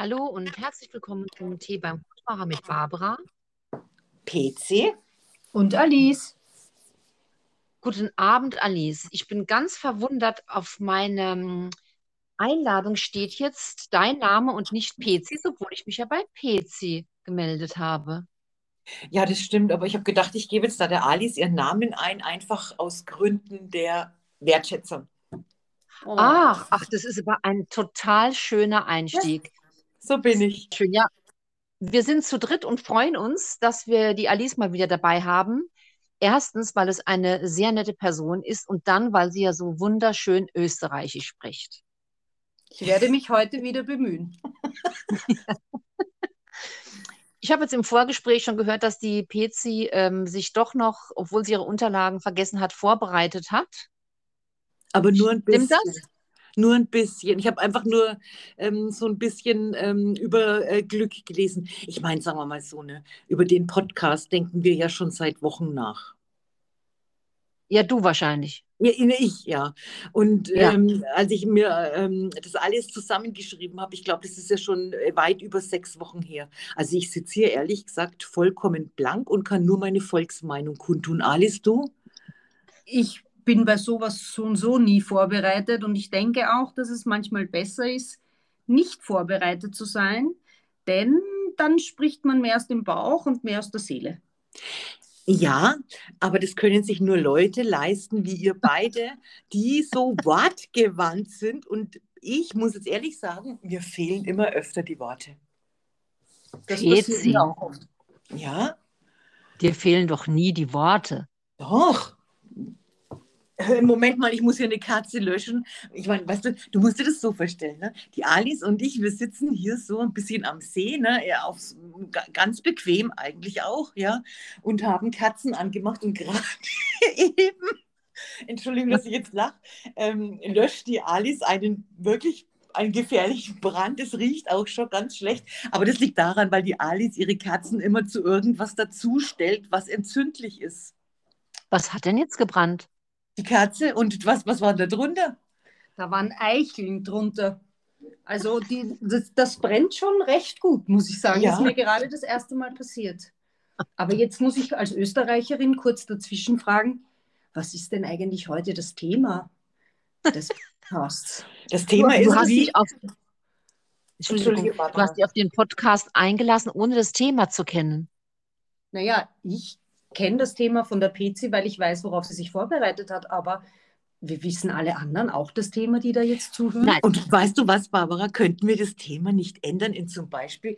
Hallo und herzlich willkommen zum Tee beim Hutmacher mit Barbara. PC. Und Alice. Guten Abend, Alice. Ich bin ganz verwundert. Auf meiner Einladung steht jetzt dein Name und nicht PC, obwohl ich mich ja bei PC gemeldet habe. Ja, das stimmt, aber ich habe gedacht, ich gebe jetzt da der Alice ihren Namen ein, einfach aus Gründen der Wertschätzung. Oh. Ach, ach, das ist aber ein total schöner Einstieg. So bin ich. Schön, ja. Wir sind zu dritt und freuen uns, dass wir die Alice mal wieder dabei haben. Erstens, weil es eine sehr nette Person ist und dann, weil sie ja so wunderschön österreichisch spricht. Ich werde mich heute wieder bemühen. Ich habe jetzt im Vorgespräch schon gehört, dass die PC ähm, sich doch noch, obwohl sie ihre Unterlagen vergessen hat, vorbereitet hat. Aber nur ein bisschen. Stimmt das? Nur ein bisschen. Ich habe einfach nur ähm, so ein bisschen ähm, über äh, Glück gelesen. Ich meine, sagen wir mal so, ne, über den Podcast denken wir ja schon seit Wochen nach. Ja, du wahrscheinlich. Ja, ich, ja. Und Ja. ähm, als ich mir ähm, das alles zusammengeschrieben habe, ich glaube, das ist ja schon äh, weit über sechs Wochen her. Also ich sitze hier ehrlich gesagt vollkommen blank und kann nur meine Volksmeinung kundtun. Alice, du? Ich bin bei sowas so und so nie vorbereitet und ich denke auch, dass es manchmal besser ist, nicht vorbereitet zu sein, denn dann spricht man mehr aus dem Bauch und mehr aus der Seele. Ja, aber das können sich nur Leute leisten wie ihr beide, die so wortgewandt sind. Und ich muss jetzt ehrlich sagen, mir fehlen immer öfter die Worte. Das Geht passiert sie. mir auch oft. Ja, Dir fehlen doch nie die Worte. doch. Moment mal, ich muss hier eine Kerze löschen. Ich meine, weißt du, du musst dir das so vorstellen, ne? Die Alice und ich, wir sitzen hier so ein bisschen am See, ne? Ja, aufs, ga- ganz bequem eigentlich auch, ja, und haben Kerzen angemacht und gerade eben, Entschuldigung, dass ich jetzt lache, ähm, löscht die Alice einen wirklich einen gefährlichen Brand. Es riecht auch schon ganz schlecht, aber das liegt daran, weil die Alice ihre Kerzen immer zu irgendwas dazustellt, was entzündlich ist. Was hat denn jetzt gebrannt? Die Kerze und was, was war da drunter? Da waren Eicheln drunter. Also die, das, das brennt schon recht gut, muss ich sagen. Ja. Das ist mir gerade das erste Mal passiert. Aber jetzt muss ich als Österreicherin kurz dazwischen fragen, was ist denn eigentlich heute das Thema des Podcasts? Das Thema du ist, hast wie, dich auf, Entschuldigung, du hast dich auf den Podcast eingelassen, ohne das Thema zu kennen. Naja, ich kenne das Thema von der PC, weil ich weiß, worauf sie sich vorbereitet hat, aber wir wissen alle anderen auch das Thema, die da jetzt zuhören. Nein. Und weißt du was, Barbara, könnten wir das Thema nicht ändern in zum Beispiel,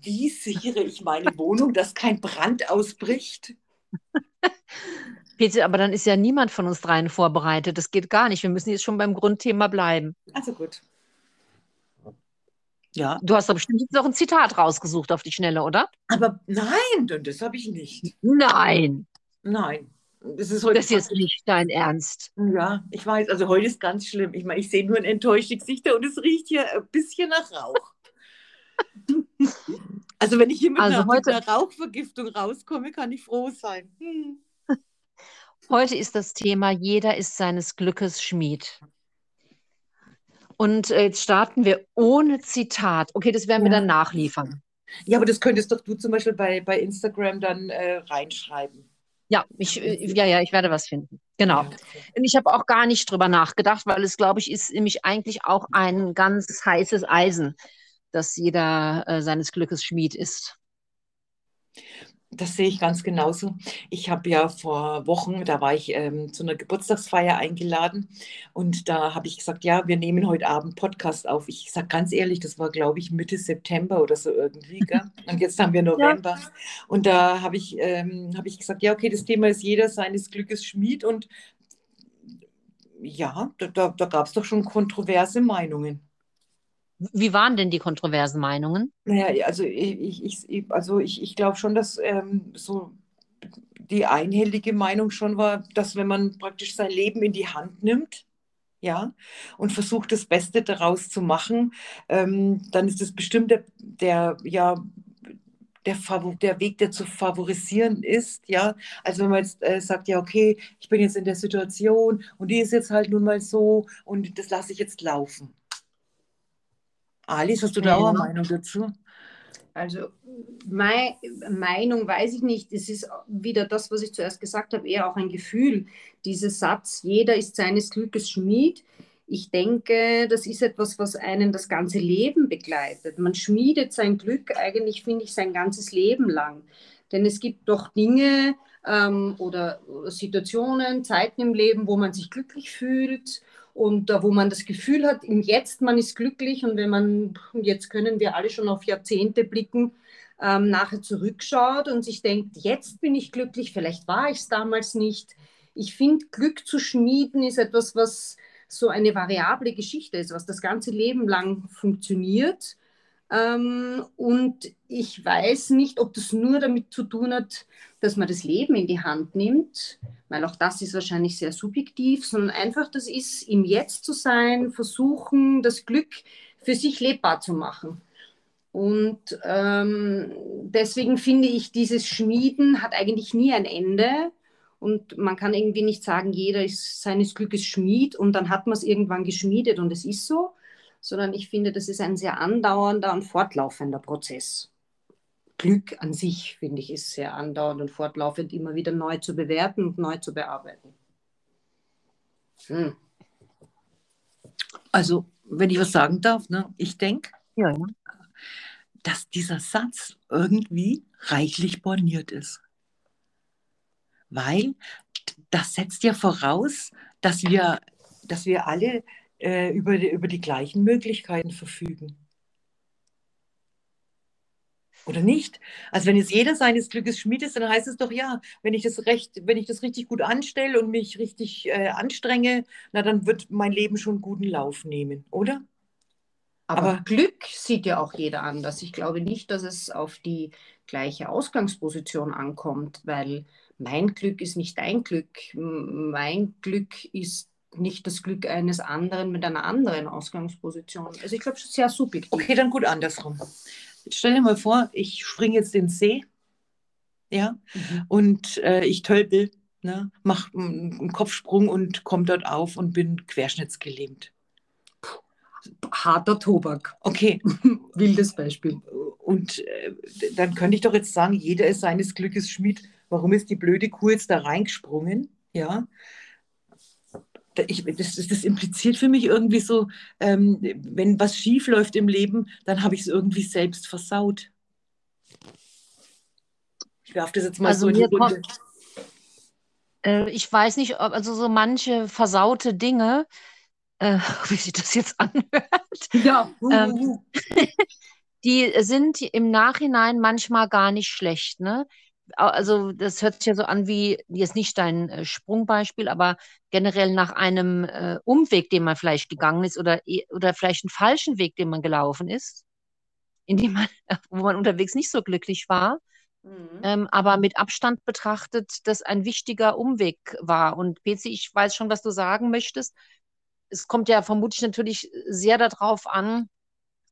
wie sichere ich meine Wohnung, dass kein Brand ausbricht? Peter, aber dann ist ja niemand von uns dreien vorbereitet. Das geht gar nicht. Wir müssen jetzt schon beim Grundthema bleiben. Also gut. Ja, Du hast doch bestimmt jetzt noch ein Zitat rausgesucht auf die Schnelle, oder? aber nein, das habe ich nicht. Nein, Nein. Das ist heute das ist jetzt nicht dein Ernst. Ja, ich weiß, also heute ist ganz schlimm. Ich meine, ich sehe nur ein enttäuschtes Gesicht und es riecht hier ein bisschen nach Rauch. Also wenn ich hier mit, Also einer, mit heute- einer Rauchvergiftung rauskomme, kann ich froh sein. Hm. Heute ist das Thema Jeder ist seines Glückes Schmied. Und äh, jetzt starten wir ohne Zitat. Okay, das werden wir Ja. dann nachliefern. Ja, aber das könntest doch du zum Beispiel bei, bei Instagram dann äh, reinschreiben. Ja, ich, äh, ja, ja, ich werde was finden. Genau. Und ich habe auch gar nicht drüber nachgedacht, weil es, glaube ich, ist nämlich eigentlich auch ein ganz heißes Eisen, dass jeder äh, seines Glückes Schmied ist. Das sehe ich ganz genauso. Ich habe ja vor Wochen, da war ich ähm, zu einer Geburtstagsfeier eingeladen und da habe ich gesagt, ja, wir nehmen heute Abend Podcast auf. Ich sage ganz ehrlich, das war, glaube ich, Mitte September oder so irgendwie. Gell? Und jetzt haben wir November. Und da habe ich, ähm, habe ich gesagt, ja, okay, das Thema ist jeder seines Glückes Schmied und ja, da, da, da gab es doch schon kontroverse Meinungen. Wie waren denn die kontroversen Meinungen? Naja, also ich, ich, ich, also ich, ich glaube schon, dass ähm, so die einhellige Meinung schon war, dass wenn man praktisch sein Leben in die Hand nimmt, ja, und versucht, das Beste daraus zu machen, ähm, dann ist es bestimmt der, der ja, der, der Weg, der zu favorisieren ist, ja. Also wenn man jetzt äh, sagt, ja, okay, ich bin jetzt in der Situation und die ist jetzt halt nun mal so und das lasse ich jetzt laufen. Alice, hast du da auch eine Meinung dazu? Also meine Meinung weiß ich nicht. Es ist wieder das, was ich zuerst gesagt habe, eher auch ein Gefühl. Dieser Satz, jeder ist seines Glückes Schmied. Ich denke, das ist etwas, was einen das ganze Leben begleitet. Man schmiedet sein Glück eigentlich, finde ich, sein ganzes Leben lang. Denn es gibt doch Dinge ähm, oder Situationen, Zeiten im Leben, wo man sich glücklich fühlt und wo man das Gefühl hat, im Jetzt man ist glücklich und wenn man, jetzt können wir alle schon auf Jahrzehnte blicken, ähm, nachher zurückschaut und sich denkt, jetzt bin ich glücklich, vielleicht war ich es damals nicht. Ich finde, Glück zu schmieden ist etwas, was so eine variable Geschichte ist, was das ganze Leben lang funktioniert. Ähm, und ich weiß nicht, ob das nur damit zu tun hat, dass man das Leben in die Hand nimmt, weil auch das ist wahrscheinlich sehr subjektiv, sondern einfach das ist, im Jetzt zu sein, versuchen, das Glück für sich lebbar zu machen. Und ähm, deswegen finde ich, dieses Schmieden hat eigentlich nie ein Ende. Und man kann irgendwie nicht sagen, jeder ist seines Glückes Schmied und dann hat man es irgendwann geschmiedet und es ist so, sondern ich finde, das ist ein sehr andauernder und fortlaufender Prozess. Glück an sich, finde ich, ist sehr andauernd und fortlaufend immer wieder neu zu bewerten und neu zu bearbeiten. Hm. Also, wenn ich was sagen darf, ne? ich denke, ja, ja. dass dieser Satz irgendwie reichlich borniert ist. Weil das setzt ja voraus, dass wir, dass wir alle äh, über, die, über die gleichen Möglichkeiten verfügen. Oder nicht? Also wenn jetzt jeder seines Glückes Schmied ist, dann heißt es doch ja, wenn ich das recht, wenn ich das richtig gut anstelle und mich richtig äh, anstrenge, na dann wird mein Leben schon guten Lauf nehmen, oder? Aber, Aber Glück sieht ja auch jeder anders. Ich glaube nicht, dass es auf die gleiche Ausgangsposition ankommt, weil mein Glück ist nicht dein Glück. Mein Glück ist nicht das Glück eines anderen mit einer anderen Ausgangsposition. Also ich glaube, sehr subjektiv. Okay, dann gut andersrum. Stell dir mal vor, ich springe jetzt in den See, ja, mhm. und äh, ich tölpel, ne, mache einen Kopfsprung und komme dort auf und bin querschnittsgelähmt. Harter Tobak. Okay. Wildes Beispiel. Und äh, dann könnte ich doch jetzt sagen, jeder ist seines Glückes Schmied. Warum ist die blöde Kuh jetzt da reingesprungen? Ja ich, das, das, impliziert für mich irgendwie so, ähm, wenn was schief läuft im Leben, dann habe ich es irgendwie selbst versaut. Ich werfe das jetzt mal also so in die Runde. Äh, ich weiß nicht, ob also so manche versaute Dinge, äh, wie sich das jetzt anhört, ja. ähm, die sind im Nachhinein manchmal gar nicht schlecht. Ne? Also das hört sich ja so an wie, jetzt nicht dein äh, Sprungbeispiel, aber generell nach einem äh, Umweg, den man vielleicht gegangen ist oder, oder vielleicht einen falschen Weg, den man gelaufen ist, in dem man, wo man unterwegs nicht so glücklich war, mhm. ähm, aber mit Abstand betrachtet, das ein wichtiger Umweg war. Und Betsy, ich weiß schon, was du sagen möchtest. Es kommt ja vermutlich natürlich sehr darauf an,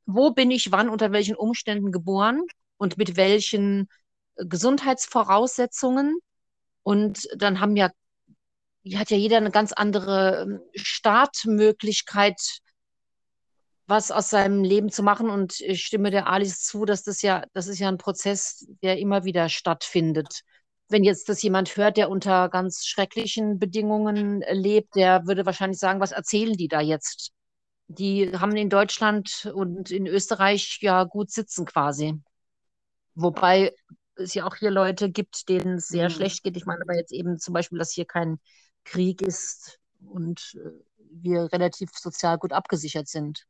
wo bin ich wann, unter welchen Umständen geboren und mit welchen Gesundheitsvoraussetzungen. Und dann haben ja, hat ja jeder eine ganz andere ähm, Startmöglichkeit, was aus seinem Leben zu machen. Und ich stimme der Alice zu, dass das ja, das ist ja ein Prozess, der immer wieder stattfindet. Wenn jetzt das jemand hört, der unter ganz schrecklichen Bedingungen lebt, der würde wahrscheinlich sagen, was erzählen die da jetzt? Die haben in Deutschland und in Österreich ja gut sitzen quasi. Wobei es ja auch hier Leute gibt, denen es sehr mhm. schlecht geht. Ich meine aber jetzt eben zum Beispiel, dass hier kein Krieg ist und äh, wir relativ sozial gut abgesichert sind.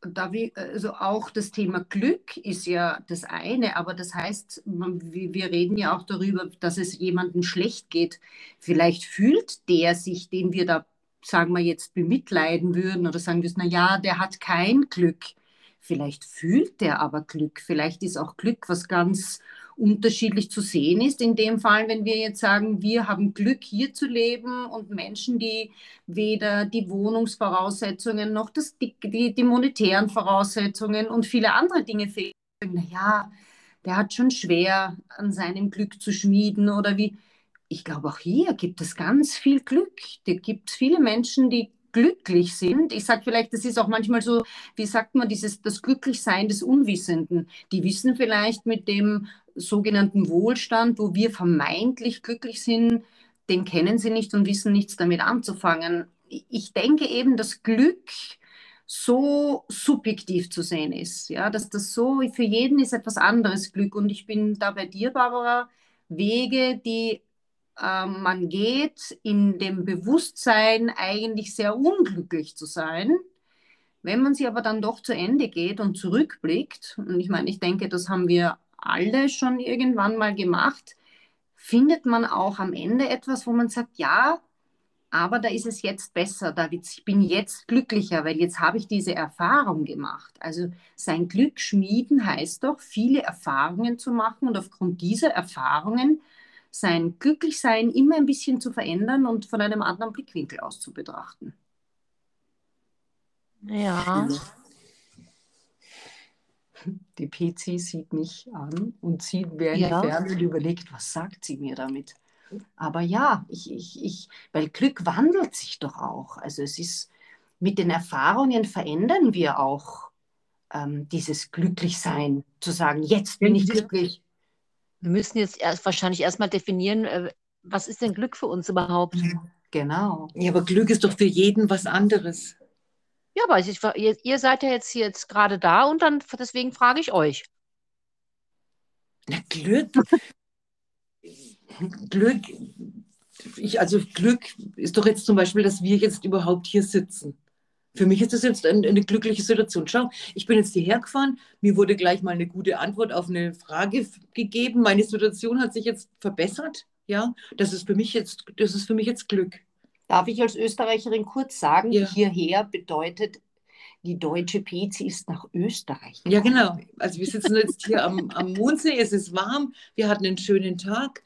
Da wir, also auch das Thema Glück ist ja das eine, aber das heißt, wir reden ja auch darüber, dass es jemandem schlecht geht. Vielleicht fühlt der sich, den wir da, sagen wir jetzt, bemitleiden würden oder sagen wir, na ja, der hat kein Glück Vielleicht fühlt der aber Glück. Vielleicht ist auch Glück was ganz unterschiedlich zu sehen ist. In dem Fall, wenn wir jetzt sagen, wir haben Glück, hier zu leben und Menschen, die weder die Wohnungsvoraussetzungen noch das, die, die, die monetären Voraussetzungen und viele andere Dinge fehlen. Naja, der hat schon schwer, an seinem Glück zu schmieden oder wie. Ich glaube, auch hier gibt es ganz viel Glück. Es gibt viele Menschen, die glücklich sind. Ich sage vielleicht, das ist auch manchmal so, wie sagt man, dieses, das Glücklichsein des Unwissenden. Die wissen vielleicht mit dem sogenannten Wohlstand, wo wir vermeintlich glücklich sind, den kennen sie nicht und wissen nichts damit anzufangen. Ich denke eben, dass Glück so subjektiv zu sehen ist, ja, dass das so für jeden ist etwas anderes Glück und ich bin da bei dir, Barbara, Wege, die äh, man geht in dem Bewusstsein eigentlich sehr unglücklich zu sein. Wenn man sie aber dann doch zu Ende geht und zurückblickt, und ich meine, ich denke, das haben wir alle schon irgendwann mal gemacht, findet man auch am Ende etwas, wo man sagt, ja, aber da ist es jetzt besser, David, ich bin jetzt glücklicher, weil jetzt habe ich diese Erfahrung gemacht. Also sein Glück schmieden heißt doch, viele Erfahrungen zu machen und aufgrund dieser Erfahrungen sein Glücklichsein immer ein bisschen zu verändern und von einem anderen Blickwinkel aus zu betrachten. Ja. Die PC sieht mich an und sieht wer in Ja. die Ferne und überlegt, was sagt sie mir damit? Aber ja, ich, ich, ich, weil Glück wandelt sich doch auch. Also es ist, mit den Erfahrungen verändern wir auch ähm, dieses Glücklichsein, zu sagen, jetzt bin ich glücklich. Wir müssen jetzt erst wahrscheinlich erstmal definieren, äh, was ist denn Glück für uns überhaupt? Genau. Ja, aber Glück ist doch für jeden was anderes. Ja, aber ich, ihr, ihr seid ja jetzt hier jetzt gerade da und dann deswegen frage ich euch. Na, Glück. Glück. Ich, also Glück ist doch jetzt zum Beispiel, dass wir jetzt überhaupt hier sitzen. Für mich ist das jetzt ein, eine glückliche Situation. Schau, ich bin jetzt hierher gefahren, mir wurde gleich mal eine gute Antwort auf eine Frage gegeben. Meine Situation hat sich jetzt verbessert. Ja, das ist für mich jetzt, das ist für mich jetzt Glück. Darf ich als Österreicherin kurz sagen, Ja. hierher bedeutet, die deutsche PC ist nach Österreich. Ja, genau. Also wir sitzen jetzt hier am, am Mondsee, es ist warm, wir hatten einen schönen Tag.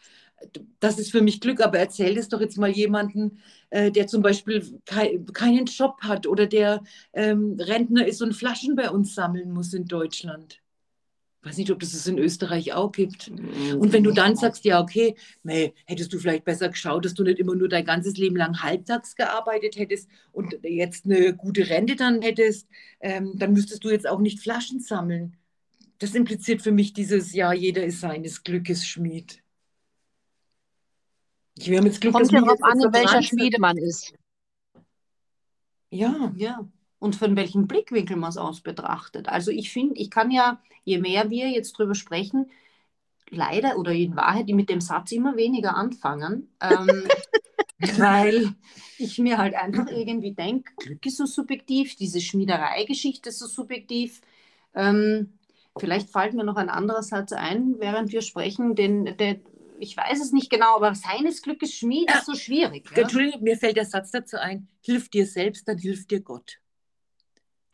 Das ist für mich Glück, aber erzähl es doch jetzt mal jemanden, äh, der zum Beispiel kei keinen Job hat oder der ähm, Rentner ist und Flaschen bei uns sammeln muss in Deutschland. Weiß nicht, ob das es in Österreich auch gibt. Und wenn du dann sagst, ja, okay, nee, hättest du vielleicht besser geschaut, dass du nicht immer nur dein ganzes Leben lang halbtags gearbeitet hättest und jetzt eine gute Rente dann hättest, ähm, dann müsstest du jetzt auch nicht Flaschen sammeln. Das impliziert für mich dieses, ja, jeder ist seines Glückes Schmied. Wir haben jetzt Glück, Kommt dass ja darauf an, in welcher. Schmiede man ist. Ja, Ja, und von welchem Blickwinkel man es aus betrachtet. Also ich finde, ich kann ja, je mehr wir jetzt drüber sprechen, leider oder in Wahrheit mit dem Satz immer weniger anfangen, ähm, weil ich mir halt einfach irgendwie denke, Glück ist so subjektiv, diese Schmiederei-Geschichte ist so subjektiv. Ähm, vielleicht fällt mir noch ein anderer Satz ein, während wir sprechen, den, der, ich weiß es nicht genau, aber seines Glückes Schmied ist so schwierig. Ja? Entschuldigung, mir fällt der Satz dazu ein, hilf dir selbst, dann hilft dir Gott.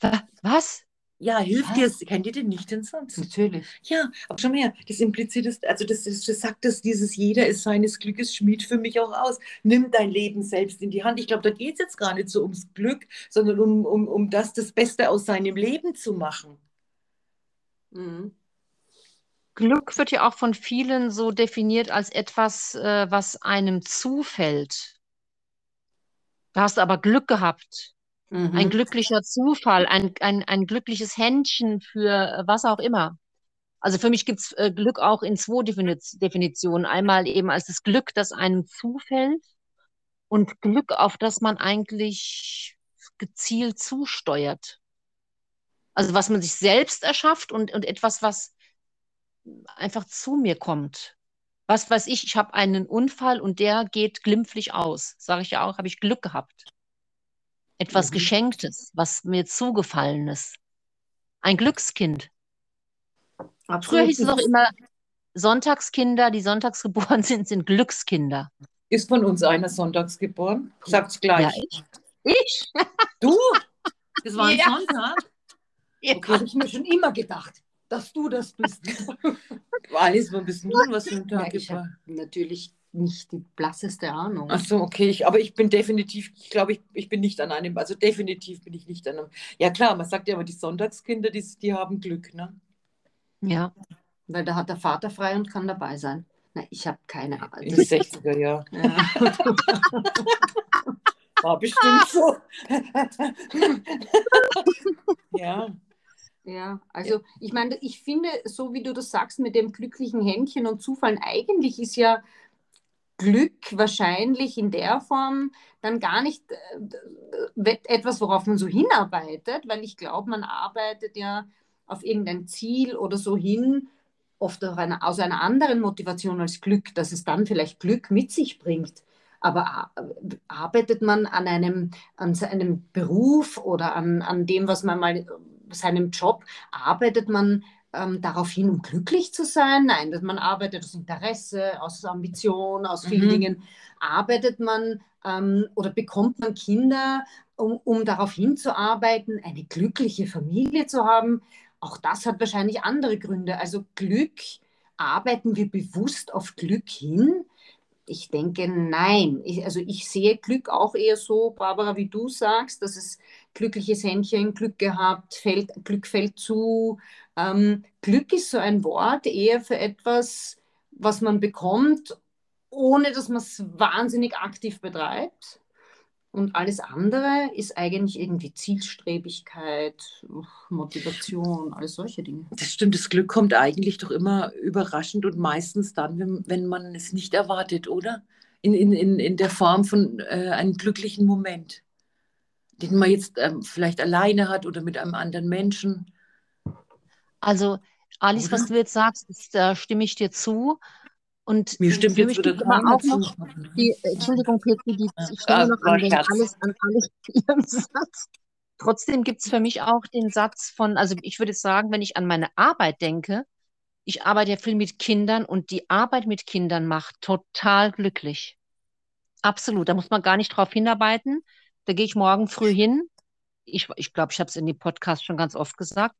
Wa- Was? Ja, hilf Was? dir, kennt ihr den nicht denn sonst? Natürlich. Ja, aber schon mehr, das impliziert ist, also das, das, das sagt das, dieses jeder ist seines Glückes Schmied für mich auch aus. Nimm dein Leben selbst in die Hand. Ich glaube, da geht es jetzt gar nicht so ums Glück, sondern um, um, um das, das Beste aus seinem Leben zu machen. Mhm. Glück wird ja auch von vielen so definiert als etwas, äh, was einem zufällt. Da hast du aber Glück gehabt. Mhm. Ein glücklicher Zufall, ein, ein, ein glückliches Händchen für äh, was auch immer. Also für mich gibt's äh, Glück auch in zwei Definiz Definitionen. Einmal eben als das Glück, das einem zufällt und Glück, auf das man eigentlich gezielt zusteuert. Also was man sich selbst erschafft und, und etwas, was einfach zu mir kommt. Was weiß ich, ich habe einen Unfall und der geht glimpflich aus. Sage ich ja auch, habe ich Glück gehabt. Etwas Mhm. Geschenktes, was mir zugefallenes. Ein Glückskind. Früher Absolut. hieß es doch immer, Sonntagskinder, die sonntags geboren sind, sind Glückskinder. Ist von uns einer sonntags geboren? Sagt's gleich. Ja, ich. Ich? Du? Das war ein Ja. Sonntag? Ja. Okay, habe ich mir schon immer gedacht, dass du das bist. Alice, wann bist du denn? Was für ein Ja, Tag ich habe natürlich nicht die blasseste Ahnung. Ach so, okay, ich, aber ich bin definitiv, ich glaube, ich, ich bin nicht an einem, also definitiv bin ich nicht an einem. Ja klar, man sagt ja aber, die Sonntagskinder, die, die haben Glück, ne? Ja. Weil da hat der Vater frei und kann dabei sein. Na, ich habe keine Ahnung. In die 60er, ja. Ja. war bestimmt so. ja. Ja, also ich meine, ich finde, so wie du das sagst mit dem glücklichen Händchen und Zufallen, eigentlich ist ja Glück wahrscheinlich in der Form dann gar nicht äh, etwas, worauf man so hinarbeitet, weil ich glaube, man arbeitet ja auf irgendein Ziel oder so hin, oft eine, aus einer anderen Motivation als Glück, dass es dann vielleicht Glück mit sich bringt. Aber arbeitet man an einem, an seinem Beruf oder an, an dem, was man mal, seinem Job, arbeitet man ähm, darauf hin, um glücklich zu sein? Nein, dass man arbeitet aus Interesse, aus Ambition, aus vielen mhm. Dingen. Arbeitet man ähm, oder bekommt man Kinder, um, um darauf hinzuarbeiten, eine glückliche Familie zu haben? Auch das hat wahrscheinlich andere Gründe. Also Glück, arbeiten wir bewusst auf Glück hin? Ich denke, nein. Ich, also ich sehe Glück auch eher so, Barbara, wie du sagst, dass es glückliches Händchen, Glück gehabt, fällt, Glück fällt zu. Ähm, Glück ist so ein Wort eher für etwas, was man bekommt, ohne dass man es wahnsinnig aktiv betreibt. Und alles andere ist eigentlich irgendwie Zielstrebigkeit, Motivation, alles solche Dinge. Das stimmt, das Glück kommt eigentlich doch immer überraschend und meistens dann, wenn, man es nicht erwartet, oder? In, in, in, in der Form von äh, einem glücklichen Moment, den man jetzt ähm, vielleicht alleine hat oder mit einem anderen Menschen. Also, Alice, oder? was du jetzt sagst, da stimme ich dir zu. Und Mir stimmt jetzt wieder auch noch die, Entschuldigung, Petri, die, ich stelle ah, noch an den alles, an alles Ihrem Satz. Trotzdem gibt es für mich auch den Satz von, also ich würde sagen, wenn ich an meine Arbeit denke, ich arbeite ja viel mit Kindern und die Arbeit mit Kindern macht total glücklich. Absolut, da muss man gar nicht drauf hinarbeiten. Da gehe ich morgen früh hin. Ich glaube, ich, glaub, ich habe es in dem Podcast schon ganz oft gesagt.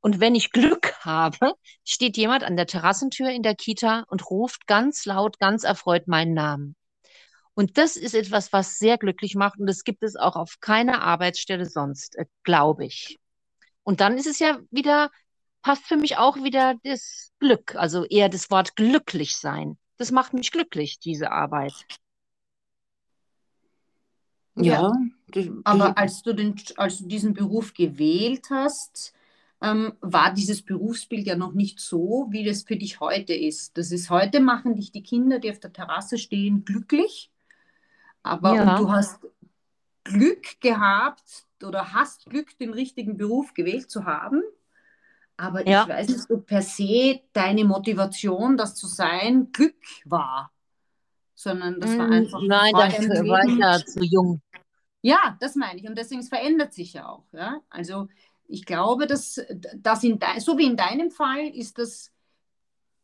Und wenn ich Glück habe, steht jemand an der Terrassentür in der Kita und ruft ganz laut, ganz erfreut meinen Namen. Und das ist etwas, was sehr glücklich macht. Und das gibt es auch auf keiner Arbeitsstelle sonst, äh, glaube ich. Und dann ist es ja wieder, passt für mich auch wieder das Glück, also eher das Wort glücklich sein. Das macht mich glücklich, diese Arbeit. Ja, ja. aber als du, den, als du diesen Beruf gewählt hast, ähm, war dieses Berufsbild ja noch nicht so, wie das für dich heute ist. Das ist heute machen dich die Kinder, die auf der Terrasse stehen, glücklich. Aber ja. du hast Glück gehabt oder hast Glück, den richtigen Beruf gewählt zu haben. Aber ja. ich weiß nicht, ob per se deine Motivation, das zu sein, Glück war. Sondern das war mm, einfach. Nein, dafür war ich ja zu jung. Ja, das meine ich. Und deswegen es verändert sich ja auch. Ja? Also ich glaube, dass, dass in so wie in deinem Fall ist das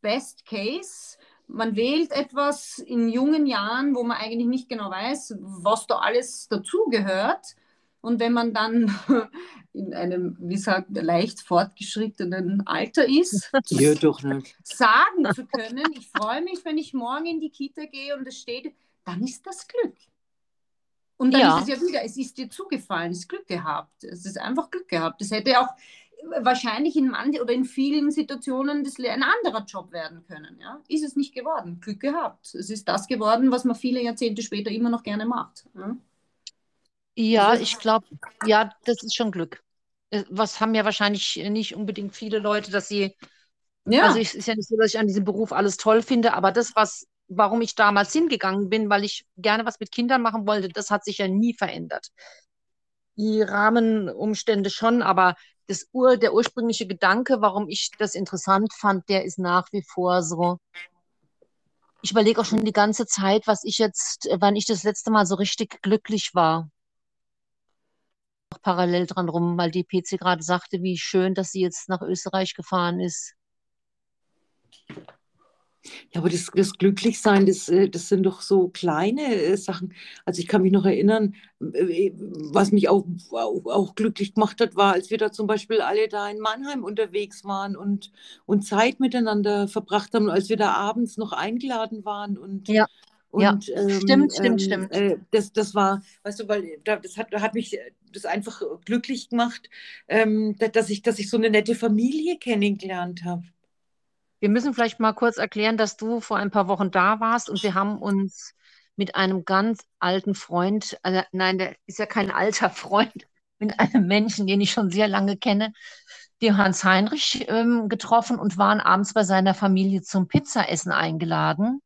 Best Case. Man wählt etwas in jungen Jahren, wo man eigentlich nicht genau weiß, was da alles dazugehört. Und wenn man dann in einem, wie gesagt, leicht fortgeschrittenen Alter ist, ja, sagen zu können, ich freue mich, wenn ich morgen in die Kita gehe und es steht, dann ist das Glück. Und dann ja. ist es ja wieder, es ist dir zugefallen, es ist Glück gehabt. Es ist einfach Glück gehabt. Es hätte auch wahrscheinlich in manchen oder in vielen Situationen das ein anderer Job werden können. Ja? Ist es nicht geworden. Glück gehabt. Es ist das geworden, was man viele Jahrzehnte später immer noch gerne macht. Ja, ja also ich glaube, ja, das ist schon Glück. Äh, was haben ja wahrscheinlich nicht unbedingt viele Leute, dass sie. Ja. Also es ist ja nicht so, dass ich an diesem Beruf alles toll finde, aber das, was warum ich damals hingegangen bin, weil ich gerne was mit Kindern machen wollte, das hat sich ja nie verändert. Die Rahmenumstände schon, aber das Ur, der ursprüngliche Gedanke, warum ich das interessant fand, der ist nach wie vor so. Ich überlege auch schon die ganze Zeit, was ich jetzt, wann ich das letzte Mal so richtig glücklich war. Auch parallel dran rum, weil die PC gerade sagte, wie schön, dass sie jetzt nach Österreich gefahren ist. Ja, aber das, das Glücklichsein, das, äh, das sind doch so kleine äh, Sachen. Also ich kann mich noch erinnern, äh, was mich auch, auch, auch, glücklich gemacht hat, war, als wir da zum Beispiel alle da in Mannheim unterwegs waren und, und Zeit miteinander verbracht haben, als wir da abends noch eingeladen waren und ja. Und, ja, ähm, stimmt, stimmt, ähm, stimmt. Äh, das, das war, weißt du, weil das hat, hat mich das einfach glücklich gemacht, ähm, dass, ich, dass ich so eine nette Familie kennengelernt habe. Wir müssen vielleicht mal kurz erklären, dass du vor ein paar Wochen da warst und wir haben uns mit einem ganz alten Freund, also nein, der ist ja kein alter Freund, mit einem Menschen, den ich schon sehr lange kenne, den Hans Heinrich ähm, getroffen und waren abends bei seiner Familie zum Pizzaessen eingeladen.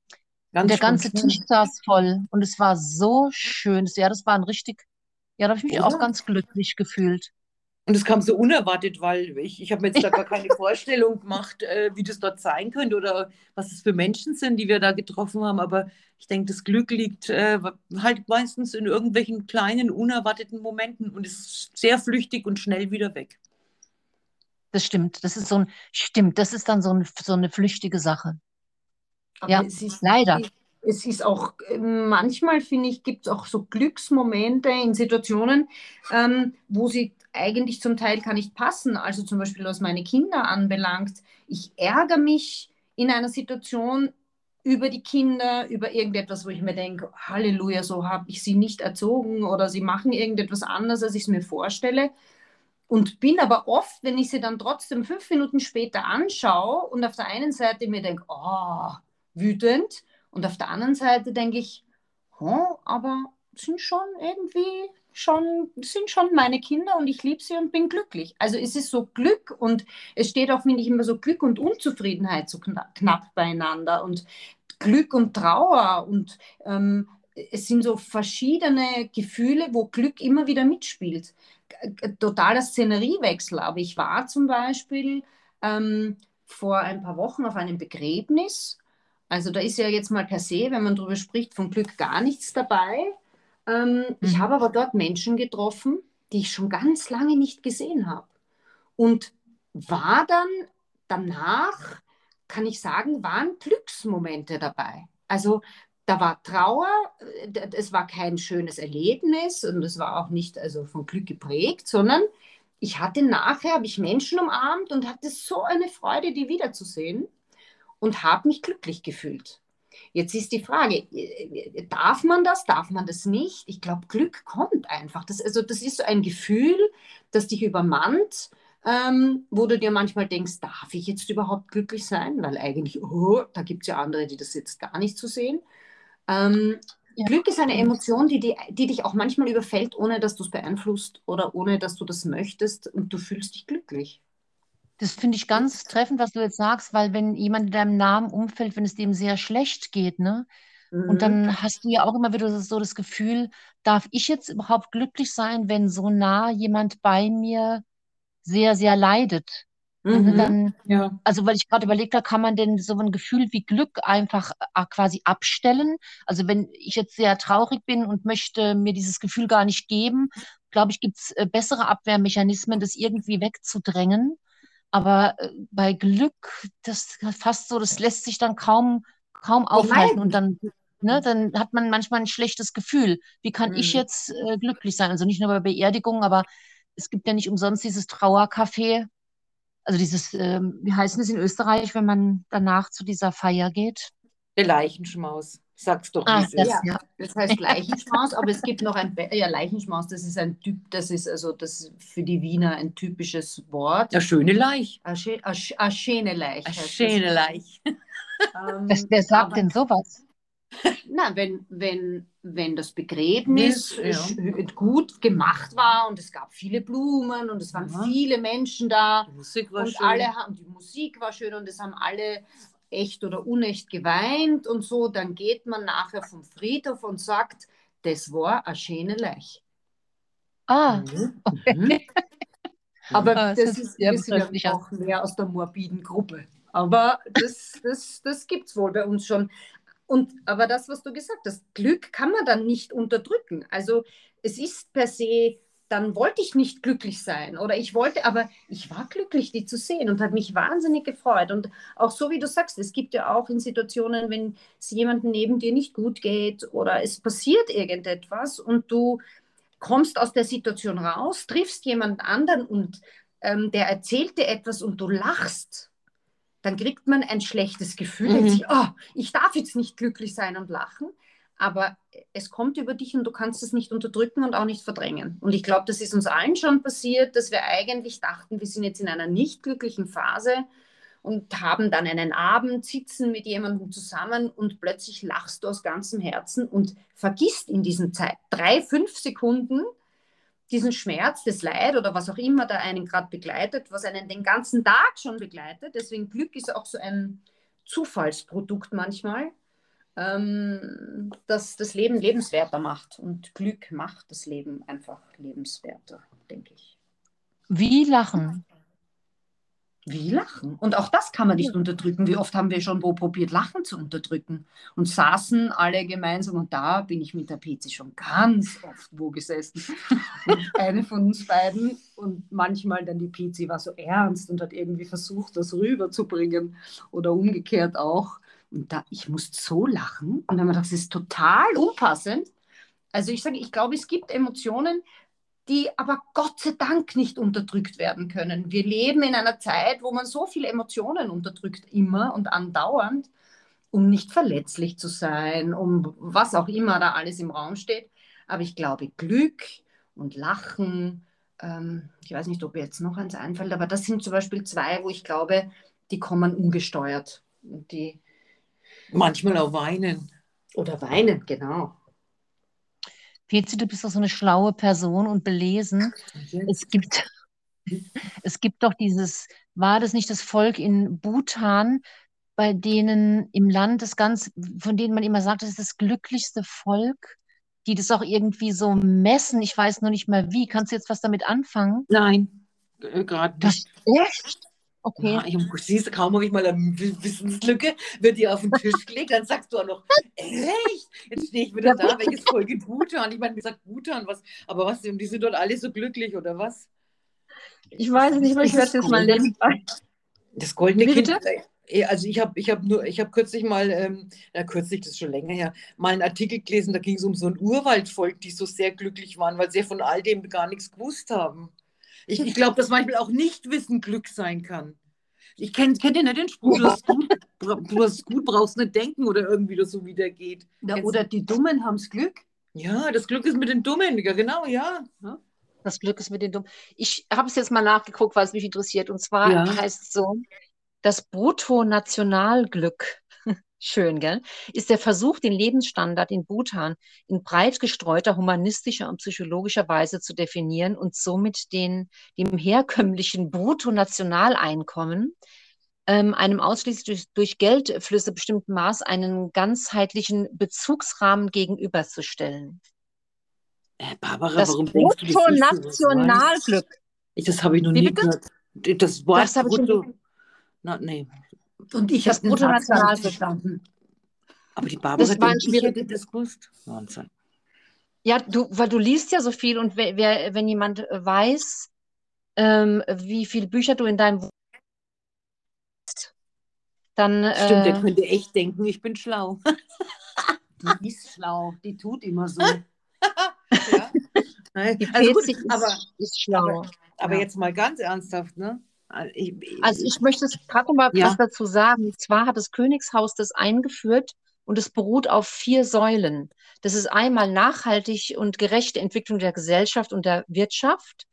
Ganz und der ganze Tisch saß voll und es war so schön. Ja, das war ein richtig, ja, da habe ich mich Oder? auch ganz glücklich gefühlt. Und es kam so unerwartet, weil ich, ich habe mir jetzt da gar keine Vorstellung gemacht, äh, wie das dort sein könnte oder was es für Menschen sind, die wir da getroffen haben. Aber ich denke, das Glück liegt äh, halt meistens in irgendwelchen kleinen, unerwarteten Momenten und ist sehr flüchtig und schnell wieder weg. Das stimmt. Das ist so ein, stimmt, das ist dann so, ein, so eine flüchtige Sache. Aber ja, es ist, leider. Es ist auch, manchmal finde ich, gibt es auch so Glücksmomente in Situationen, ähm, wo sie eigentlich zum Teil gar nicht passen. Also zum Beispiel, was meine Kinder anbelangt. Ich ärgere mich in einer Situation über die Kinder, über irgendetwas, wo ich mir denke, Halleluja, so habe ich sie nicht erzogen oder sie machen irgendetwas anders, als ich es mir vorstelle. Und bin aber oft, wenn ich sie dann trotzdem fünf Minuten später anschaue und auf der einen Seite mir denke, oh, wütend, und auf der anderen Seite denke ich, oh, aber sind schon irgendwie schon, sind schon meine Kinder und ich liebe sie und bin glücklich. Also es ist so Glück und es steht auch, finde ich, immer so Glück und Unzufriedenheit so knapp, knapp beieinander und Glück und Trauer und ähm, es sind so verschiedene Gefühle, wo Glück immer wieder mitspielt. Totaler Szeneriewechsel. Aber ich war zum Beispiel ähm, vor ein paar Wochen auf einem Begräbnis. Also da ist ja jetzt mal per se, wenn man darüber spricht, von Glück gar nichts dabei. Ähm, mhm. Ich habe aber dort Menschen getroffen, die ich schon ganz lange nicht gesehen habe. Und war dann danach, kann ich sagen, waren Glücksmomente dabei. Also da war Trauer, äh, es war kein schönes Erlebnis und es war auch nicht also von Glück geprägt, sondern ich hatte nachher, habe ich Menschen umarmt und hatte so eine Freude, die wiederzusehen und habe mich glücklich gefühlt. Jetzt ist die Frage, darf man das, darf man das nicht? Ich glaube, Glück kommt einfach. Das, also das ist so ein Gefühl, das dich übermannt, ähm, wo du dir manchmal denkst, darf ich jetzt überhaupt glücklich sein? Weil eigentlich, oh, da gibt es ja andere, die das jetzt gar nicht so sehen. Ähm, ja. Glück ist eine Emotion, die, die, die dich auch manchmal überfällt, ohne dass du es beeinflusst oder ohne dass du das möchtest und du fühlst dich glücklich. Das finde ich ganz treffend, was du jetzt sagst, weil wenn jemand in deinem Namen umfällt, wenn es dem sehr schlecht geht, ne? Mhm. Und dann hast du ja auch immer wieder so das Gefühl, darf ich jetzt überhaupt glücklich sein, wenn so nah jemand bei mir sehr, sehr leidet? Mhm. Dann, ja. Also, weil ich gerade überlegt habe, kann man denn so ein Gefühl wie Glück einfach äh, quasi abstellen? Also, wenn ich jetzt sehr traurig bin und möchte mir dieses Gefühl gar nicht geben, glaube ich, gibt es äh, bessere Abwehrmechanismen, das irgendwie wegzudrängen. Aber äh, bei Glück, das fast so, das lässt sich dann kaum, kaum aufhalten und dann, ne, dann hat man manchmal ein schlechtes Gefühl. Wie kann mhm. ich jetzt äh, glücklich sein? Also nicht nur bei Beerdigungen, aber es gibt ja nicht umsonst dieses Trauercafé. Also dieses, äh, wie heißt es in Österreich, wenn man danach zu dieser Feier geht? Der Leichenschmaus. Sag's doch, ah, das, ja. das heißt Leichenschmaus, aber es gibt noch ein, Be ja, Leichenschmaus, das ist ein Typ, das ist also das für die Wiener ein typisches Wort. Eine schöne Leich. Eine schöne Leich. Eine schöne Leich. Ähm, wer sagt aber, denn sowas? Na, wenn, wenn, wenn das Begräbnis ja. gut gemacht war und es gab viele Blumen und es waren ja. viele Menschen da die Musik war und schön. alle haben die Musik war schön und es haben alle echt oder unecht geweint und so, dann geht man nachher vom Friedhof und sagt, das war eine schöne Leiche. Ah, mhm. okay. Mhm. Aber ah, das, das, ist, wir sind ja auch mehr aus der morbiden Gruppe. Aber das, das, das gibt es wohl bei uns schon. Und, aber das, was du gesagt hast, Glück kann man dann nicht unterdrücken. Also es ist per se dann wollte ich nicht glücklich sein oder ich wollte, aber ich war glücklich, die zu sehen und hat mich wahnsinnig gefreut. Und auch so wie du sagst, es gibt ja auch in Situationen, wenn es jemandem neben dir nicht gut geht oder es passiert irgendetwas und du kommst aus der Situation raus, triffst jemand anderen und ähm, der erzählt dir etwas und du lachst, dann kriegt man ein schlechtes Gefühl. Mhm. oh, ich darf jetzt nicht glücklich sein und lachen aber es kommt über dich und du kannst es nicht unterdrücken und auch nicht verdrängen. Und ich glaube, das ist uns allen schon passiert, dass wir eigentlich dachten, wir sind jetzt in einer nicht glücklichen Phase und haben dann einen Abend, sitzen mit jemandem zusammen und plötzlich lachst du aus ganzem Herzen und vergisst in diesen Zeit, drei, fünf Sekunden diesen Schmerz, das Leid oder was auch immer da einen gerade begleitet, was einen den ganzen Tag schon begleitet. Deswegen Glück ist auch so ein Zufallsprodukt manchmal, ähm, das das Leben lebenswerter macht. Und Glück macht das Leben einfach lebenswerter, denke ich. Wie lachen? Wie lachen? Und auch das kann man nicht unterdrücken. Wie oft haben wir schon wo probiert, Lachen zu unterdrücken und saßen alle gemeinsam und da bin ich mit der PC schon ganz oft wo gesessen. Eine von uns beiden und manchmal dann die PC war so ernst und hat irgendwie versucht, das rüberzubringen oder umgekehrt auch. Und da, ich musste so lachen und dann habe ich gedacht, das ist total unpassend. Also ich sage, ich glaube, es gibt Emotionen, die aber Gott sei Dank nicht unterdrückt werden können. Wir leben in einer Zeit, wo man so viele Emotionen unterdrückt, immer und andauernd, um nicht verletzlich zu sein, um was auch immer da alles im Raum steht. Aber ich glaube, Glück und Lachen, ähm, ich weiß nicht, ob mir jetzt noch eins einfällt, aber das sind zum Beispiel zwei, wo ich glaube, die kommen ungesteuert. Die, Manchmal auch weinen. Oder weinen, genau. Pezi, du bist doch so eine schlaue Person und belesen. Es gibt, es gibt doch dieses, war das nicht das Volk in Bhutan, bei denen im Land das ganz, von denen man immer sagt, das ist das glücklichste Volk, die das auch irgendwie so messen. Ich weiß nur nicht mehr wie. Kannst du jetzt was damit anfangen? Nein, äh, gerade nicht. Echt? Okay. Ja, ich, siehst, kaum habe ich mal eine Wissenslücke, wird die auf den Tisch gelegt, dann sagst du auch noch, echt? Jetzt stehe ich wieder da, welches Folge Bhutan? Ich meine, wie sagt Bhutan, was, aber was, die sind dort alle so glücklich, oder was? Ich weiß nicht, ich werde jetzt mal lesen. Das goldene Wie Kind. bitte? äh, Also ich habe ich hab nur, ich habe kürzlich mal, ähm, ja kürzlich, das ist schon länger her, mal einen Artikel gelesen, da ging es um so ein Urwaldvolk, die so sehr glücklich waren, weil sie von all dem gar nichts gewusst haben. Ich, ich glaube, dass manchmal auch Nichtwissen Glück sein kann. Ich kenne kenn ja nicht den Spruch, du hast, gut, du hast gut, brauchst nicht denken oder irgendwie das so wieder geht. Ja, oder die Dummen haben das Glück. Ja, das Glück ist mit den Dummen, ja genau, ja. Das Glück ist mit den Dummen. Ich habe es jetzt mal nachgeguckt, weil es mich interessiert. Und zwar Ja. heißt es so, das Bruttonationalglück, schön, gell, ist der Versuch, den Lebensstandard in Bhutan in breit gestreuter humanistischer und psychologischer Weise zu definieren und somit den, dem herkömmlichen Bruttonationaleinkommen, ähm, einem ausschließlich durch, durch Geldflüsse bestimmten Maß einen ganzheitlichen Bezugsrahmen gegenüberzustellen. Äh, Barbara, Das warum denkst du, weiß? Bruttonationalglück. Ich, das habe ich noch Wie nie bitte? gehört. Das Wort Das habe ich Brutto. Na, nee. Und ich Das habe den Bruttonationalprodukt. verstanden. Aber die Barbara Das war ein ich hätte das gewusst. Wahnsinn. Ja, du, weil du liest ja so viel und wer, wer, wenn jemand äh, weiß, ähm, wie viele Bücher du in deinem Wohnzimmer hast, dann Stimmt, der äh, könnte echt denken, ich bin schlau. Die ist schlau, die tut immer so. ja. Die Also gut, aber, ist schlau. aber Ja. jetzt mal ganz ernsthaft, ne? Ich, Also ich möchte es gerade noch mal Ja. was dazu sagen. Und zwar hat das Königshaus das eingeführt und es beruht auf vier Säulen. Das ist einmal nachhaltig und gerechte Entwicklung der Gesellschaft und der Wirtschaft,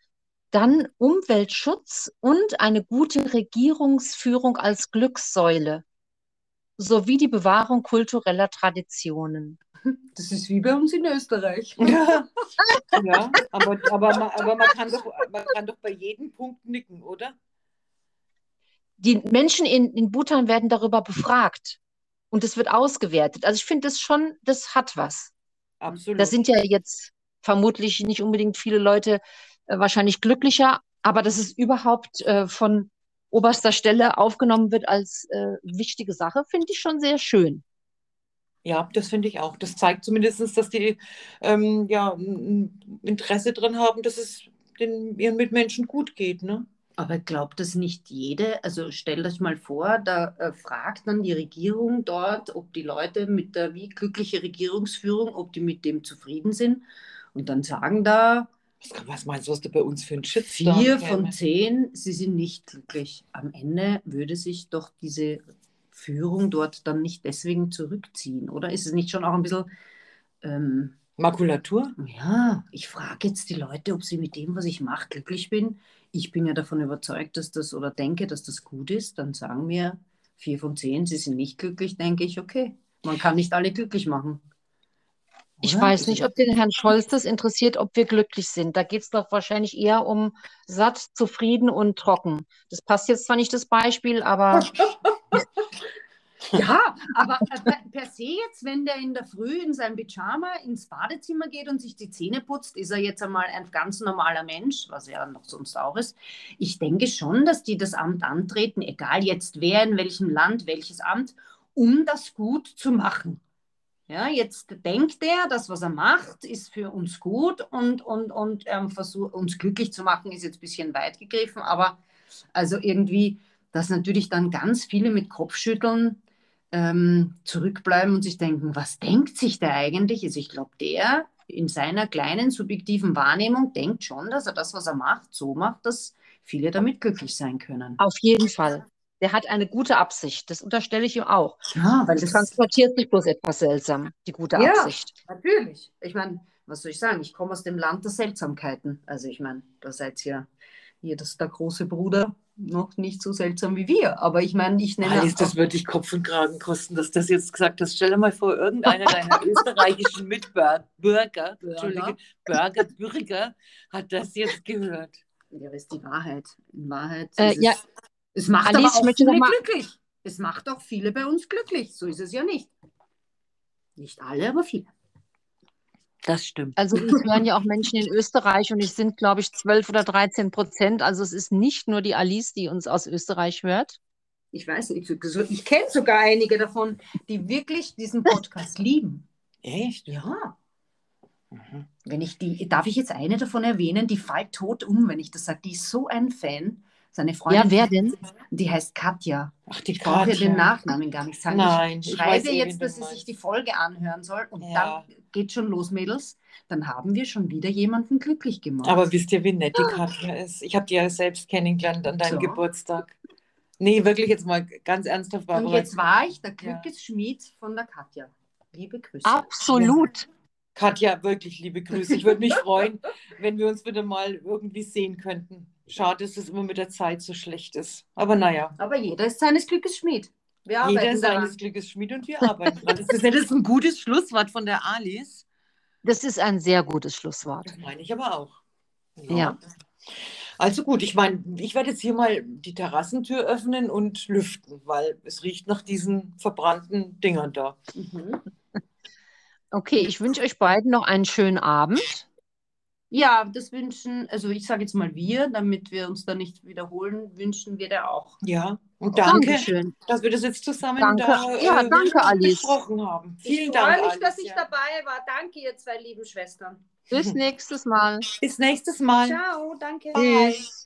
dann Umweltschutz und eine gute Regierungsführung als Glückssäule sowie die Bewahrung kultureller Traditionen. Das ist wie bei uns in Österreich. ja, ja aber, aber, man, aber man, kann doch, man kann doch bei jedem Punkt nicken, oder? Die Menschen in, in Bhutan werden darüber befragt und es wird ausgewertet. Also ich finde das schon, das hat was. Absolut. Da sind ja jetzt vermutlich nicht unbedingt viele Leute äh, wahrscheinlich glücklicher, aber dass es überhaupt äh, von oberster Stelle aufgenommen wird als äh, wichtige Sache, finde ich schon sehr schön. Ja, das finde ich auch. Das zeigt zumindest, dass die ähm, ja, ein Interesse dran haben, dass es den, ihren Mitmenschen gut geht. Ne? Aber glaubt das nicht jede? Also stellt euch mal vor, da äh, fragt dann die Regierung dort, ob die Leute mit der wie glückliche Regierungsführung, ob die mit dem zufrieden sind. Und dann sagen da Was, kann- was meinst du, was da bei uns für ein Shitstorm vier von zehn, sie sind nicht glücklich. Am Ende würde sich doch diese Führung dort dann nicht deswegen zurückziehen, oder? Ist es nicht schon auch ein bisschen ähm, Makulatur? Ja, ich frage jetzt die Leute, ob sie mit dem, was ich mache, glücklich bin. Ich bin ja davon überzeugt, dass das oder denke, dass das gut ist. Dann sagen mir vier von zehn, sie sind nicht glücklich, denke ich, okay. Man kann nicht alle glücklich machen. Ich Oder? weiß nicht, ob den Herrn Scholz das interessiert, ob wir glücklich sind. Da geht es doch wahrscheinlich eher um satt, zufrieden und trocken. Das passt jetzt zwar nicht das Beispiel, aber Ja, aber äh, per, se jetzt, wenn der in der Früh in seinem Pyjama ins Badezimmer geht und sich die Zähne putzt, ist er jetzt einmal ein ganz normaler Mensch, was er noch sonst auch ist. Ich denke schon, dass die das Amt antreten, egal jetzt wer, in welchem Land, welches Amt, um das gut zu machen. Ja, jetzt denkt er, das, was er macht, ist für uns gut und, und, und ähm, versucht, uns glücklich zu machen, ist jetzt ein bisschen weit gegriffen, aber also irgendwie, dass natürlich dann ganz viele mit Kopfschütteln ähm, zurückbleiben und sich denken, was denkt sich der eigentlich? Also ich glaube, der in seiner kleinen subjektiven Wahrnehmung denkt schon, dass er das, was er macht, so macht, dass viele damit glücklich sein können. auf jeden Fall. Der hat eine gute Absicht. Das unterstelle ich ihm auch. Ja, weil Das transportiert sich bloß etwas seltsam, die gute Ja. Absicht. Natürlich. Ich meine, was soll ich sagen? Ich komme aus dem Land der Seltsamkeiten. Also ich meine, da seid ihr, ihr das der große Bruder, noch nicht so seltsam wie wir. Aber ich meine, ich nenne Alice, das würde dich Kopf und Kragen kosten, dass du das jetzt gesagt hast. Stell dir mal vor, irgendeiner deiner österreichischen Mitbürger, Bürger, Entschuldige, Bürger, Bürger hat das jetzt gehört. Ja, das ist die Wahrheit. In Wahrheit Äh, ist ja. es, es macht Alice, aber auch viele glücklich. Es macht auch viele bei uns glücklich. So ist es ja nicht. Nicht alle, aber viele. Das stimmt. Also uns hören ja auch Menschen in Österreich und es sind, glaube ich, 12 oder 13 Prozent. Also es ist nicht nur die Alice, die uns aus Österreich hört. Ich weiß, ich, ich kenne sogar einige davon, die wirklich diesen Podcast lieben. Echt? Ja. Mhm. Wenn ich die, darf ich jetzt eine davon erwähnen, die fällt tot um, wenn ich das sage. Die ist so ein Fan. Seine Freundin. Ja, wer denn? Die heißt Katja. Ach, die Ich brauche ja Katja. den Nachnamen gar nicht sagen. Nein, ich ich schreibe eh, jetzt, dass sie sich die Folge anhören soll und Ja. dann geht schon los, Mädels. Dann haben wir schon wieder jemanden glücklich gemacht. Aber wisst ihr, wie nett die Katja ist? Ich habe die ja selbst kennengelernt an deinem So. Geburtstag. Nee, wirklich jetzt mal ganz ernsthaft, und Barbara. jetzt war ich der Glückesschmied von der Katja. Liebe Grüße. Absolut. Katja, wirklich liebe Grüße. Ich würde mich freuen, wenn wir uns wieder mal irgendwie sehen könnten. Schade, dass es immer mit der Zeit so schlecht ist. Aber naja, Aber jeder ist seines Glückes Schmied. Wir arbeiten jeder ist daran. seines Glückes Schmied und wir arbeiten dran. Ist das das ein gutes Schlusswort von der Alice? Das ist ein sehr gutes Schlusswort. Das meine ich aber auch. Ja. Also gut, ich meine, ich werde jetzt hier mal die Terrassentür öffnen und lüften, weil es riecht nach diesen verbrannten Dingern da. Mhm. Okay, ich wünsche euch beiden noch einen schönen Abend. Ja, das wünschen, also ich sage jetzt mal wir, damit wir uns da nicht wiederholen, wünschen wir da auch. Ja, und danke, Dankeschön. dass wir das jetzt zusammen Danke. da Ja, danke, Alice. besprochen haben. Vielen ich Dank, freue mich, Alice, dass ich ja. dabei war. Danke, ihr zwei lieben Schwestern. Bis nächstes Mal. Bis nächstes Mal. Ciao, danke. Bye. Tschüss.